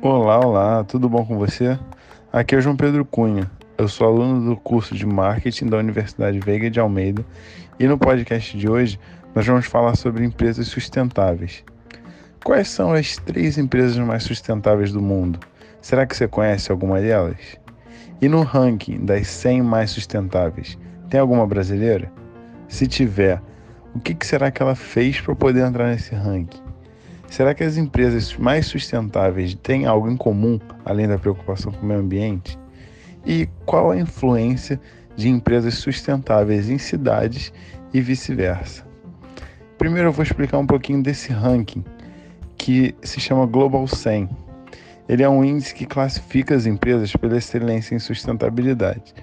Olá, olá, tudo bom com você? Aqui é o João Pedro Cunha. Eu sou aluno do curso de marketing da Universidade Veiga de Almeida e no podcast de hoje nós vamos falar sobre empresas sustentáveis. Quais são as três empresas mais sustentáveis do mundo? Será que você conhece alguma delas? E no ranking das 100 mais sustentáveis, tem alguma brasileira? Se tiver, o que será que ela fez para poder entrar nesse ranking? Será que as empresas mais sustentáveis têm algo em comum além da preocupação com o meio ambiente? E qual a influência de empresas sustentáveis em cidades e vice-versa? Primeiro eu vou explicar um pouquinho desse ranking que se chama Global 100. Ele é um índice que classifica as empresas pela excelência em sustentabilidade,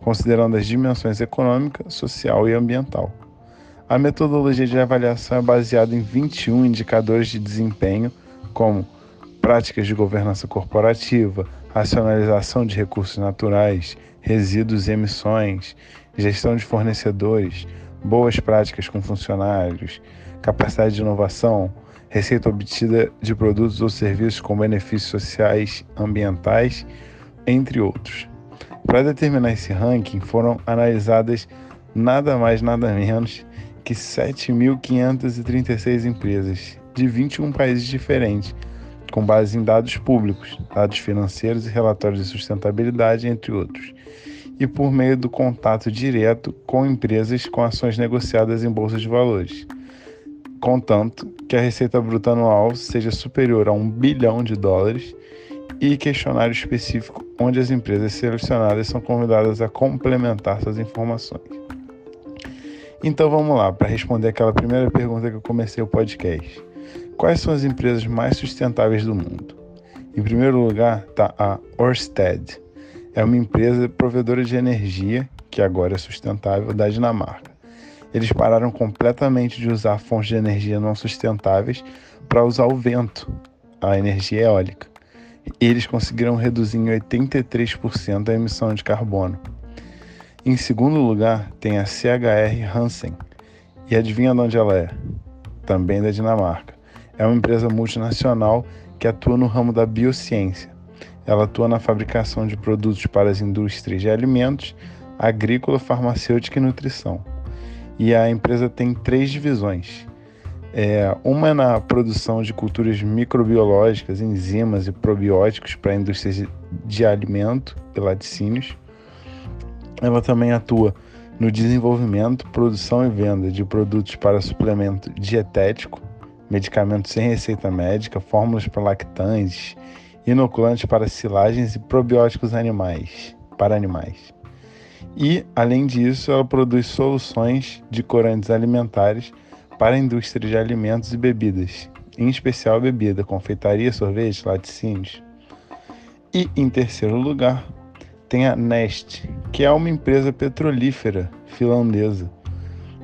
considerando as dimensões econômica, social e ambiental. A metodologia de avaliação é baseada em 21 indicadores de desempenho, como práticas de governança corporativa, racionalização de recursos naturais, resíduos e emissões, gestão de fornecedores, boas práticas com funcionários, capacidade de inovação, receita obtida de produtos ou serviços com benefícios sociais, ambientais, entre outros. Para determinar esse ranking, foram analisadas nada mais nada menos que 7.536 empresas de 21 países diferentes, com base em dados públicos, dados financeiros e relatórios de sustentabilidade, entre outros, e por meio do contato direto com empresas com ações negociadas em bolsas de valores, contanto que a receita bruta anual seja superior a um bilhão de dólares e questionário específico onde as empresas selecionadas são convidadas a complementar suas informações. Então vamos lá, para responder aquela primeira pergunta que eu comecei o podcast. Quais são as empresas mais sustentáveis do mundo? Em primeiro lugar está a Ørsted. É uma empresa provedora de energia, que agora é sustentável, da Dinamarca. Eles pararam completamente de usar fontes de energia não sustentáveis para usar o vento, a energia eólica. Eles conseguiram reduzir em 83% a emissão de carbono. Em segundo lugar, tem a CHR Hansen. E adivinha de onde ela é? Também da Dinamarca. É uma empresa multinacional que atua no ramo da biociência. Ela atua na fabricação de produtos para as indústrias de alimentos, agrícola, farmacêutica e nutrição. E a empresa tem três divisões. É, uma é na produção de culturas microbiológicas, enzimas e probióticos para indústrias de alimento e laticínios. Ela também atua no desenvolvimento, produção e venda de produtos para suplemento dietético, medicamentos sem receita médica, fórmulas para lactantes, inoculantes para silagens e probióticos animais, para animais. E, além disso, ela produz soluções de corantes alimentares para a indústria de alimentos e bebidas, em especial bebida, confeitaria, sorvete, laticínios. E, em terceiro lugar, tem a Nest, que é uma empresa petrolífera finlandesa.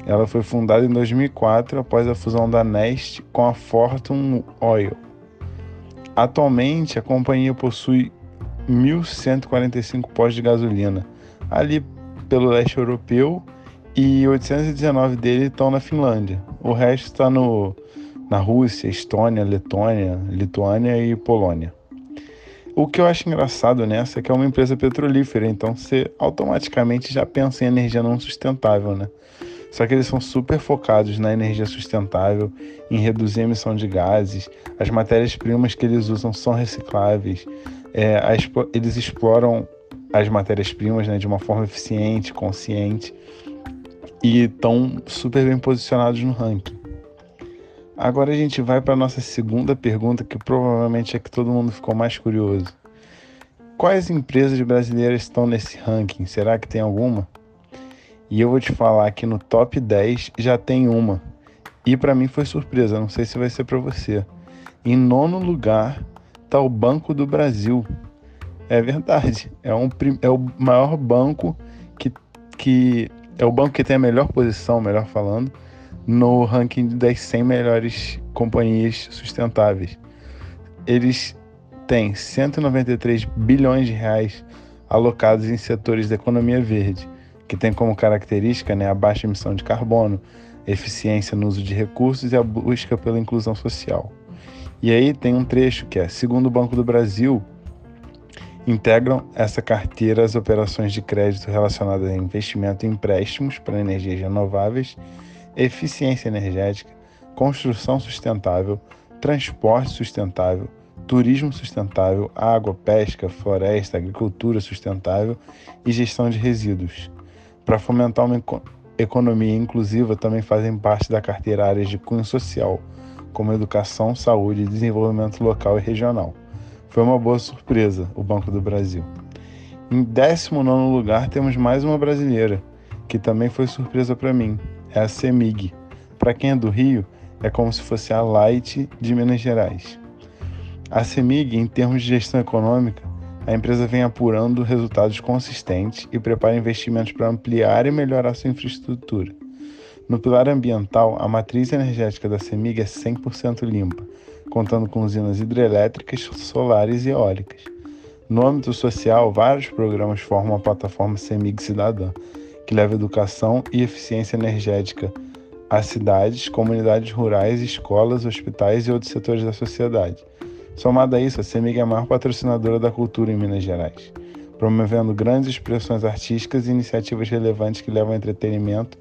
Ela foi fundada em 2004 após a fusão da Nest com a Fortum Oil. Atualmente, a companhia possui 1.145 postos de gasolina ali pelo leste europeu e 819 dele estão na Finlândia. O resto está na Rússia, Estônia, Letônia, Lituânia e Polônia. O que eu acho engraçado nessa é que é uma empresa petrolífera, então você automaticamente já pensa em energia não sustentável, né? Só que eles são super focados na energia sustentável, em reduzir a emissão de gases, as matérias-primas que eles usam são recicláveis, é, a, eles exploram as matérias-primas né, de uma forma eficiente, consciente e estão super bem posicionados no ranking. Agora a gente vai para a nossa segunda pergunta, que provavelmente é que todo mundo ficou mais curioso. Quais empresas brasileiras estão nesse ranking? Será que tem alguma? E eu vou te falar que no top 10 já tem uma. E para mim foi surpresa, não sei se vai ser para você. Em nono lugar está o Banco do Brasil. É verdade, é, um, é o maior banco que, que é o banco que tem a melhor posição, melhor falando, no ranking das 100 melhores companhias sustentáveis. Eles têm 193 bilhões de reais alocados em setores da economia verde, que tem como característica né, a baixa emissão de carbono, eficiência no uso de recursos e a busca pela inclusão social. E aí tem um trecho que é: segundo o Banco do Brasil, integram essa carteira as operações de crédito relacionadas a investimento em empréstimos para energias renováveis, eficiência energética, construção sustentável, transporte sustentável, turismo sustentável, água, pesca, floresta, agricultura sustentável e gestão de resíduos. Para fomentar uma economia inclusiva, também fazem parte da carteira áreas de cunho social, como educação, saúde desenvolvimento local e regional. Foi uma boa surpresa o Banco do Brasil. Em 19 lugar, temos mais uma brasileira, que também foi surpresa para mim, é a CEMIG. Para quem é do Rio, é como se fosse a Light de Minas Gerais. A CEMIG, em termos de gestão econômica, a empresa vem apurando resultados consistentes e prepara investimentos para ampliar e melhorar sua infraestrutura. No pilar ambiental, a matriz energética da CEMIG é 100% limpa, contando com usinas hidrelétricas, solares e eólicas. No âmbito social, vários programas formam a plataforma CEMIG Cidadã, que leva educação e eficiência energética a cidades, comunidades rurais, escolas, hospitais e outros setores da sociedade. Somado a isso, a CEMIG é a maior patrocinadora da cultura em Minas Gerais, promovendo grandes expressões artísticas e iniciativas relevantes que levam entretenimento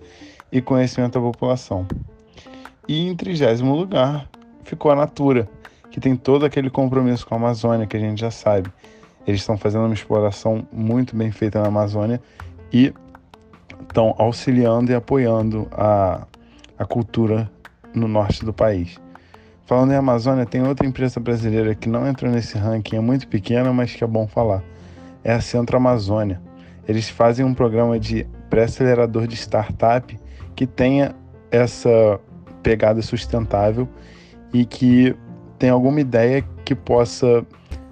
e conhecimento à população. E em trigésimo lugar ficou a Natura, que tem todo aquele compromisso com a Amazônia que a gente já sabe. Eles estão fazendo uma exploração muito bem feita na Amazônia e estão auxiliando e apoiando a, a cultura no norte do país. Falando em Amazônia, tem outra empresa brasileira que não entrou nesse ranking, é muito pequena, mas que é bom falar. É a Centro Amazônia. Eles fazem um programa de pré-acelerador de startup que tenha essa pegada sustentável e que tenha alguma ideia que possa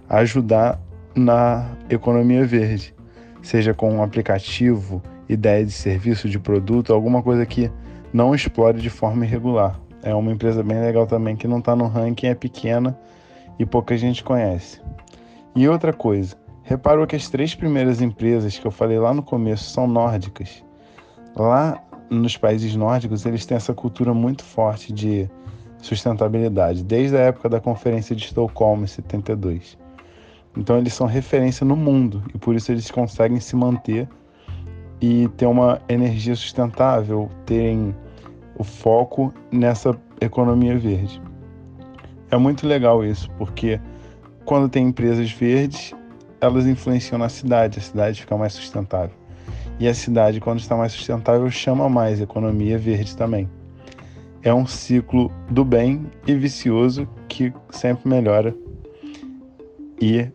ajudar na economia verde, seja com um aplicativo, ideia de serviço, de produto, alguma coisa que não explore de forma irregular. É uma empresa bem legal também que não está no ranking, é pequena e pouca gente conhece. E outra coisa, reparou que as três primeiras empresas que eu falei lá no começo são nórdicas. Lá nos países nórdicos, eles têm essa cultura muito forte de sustentabilidade, desde a época da Conferência de Estocolmo, em 72. Então, eles são referência no mundo e por isso eles conseguem se manter e ter uma energia sustentável, terem o foco nessa economia verde. É muito legal isso, porque quando tem empresas verdes, elas influenciam na cidade, a cidade fica mais sustentável. E a cidade, quando está mais sustentável, chama mais economia verde também. É um ciclo do bem e vicioso que sempre melhora e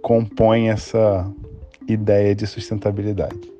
compõe essa ideia de sustentabilidade.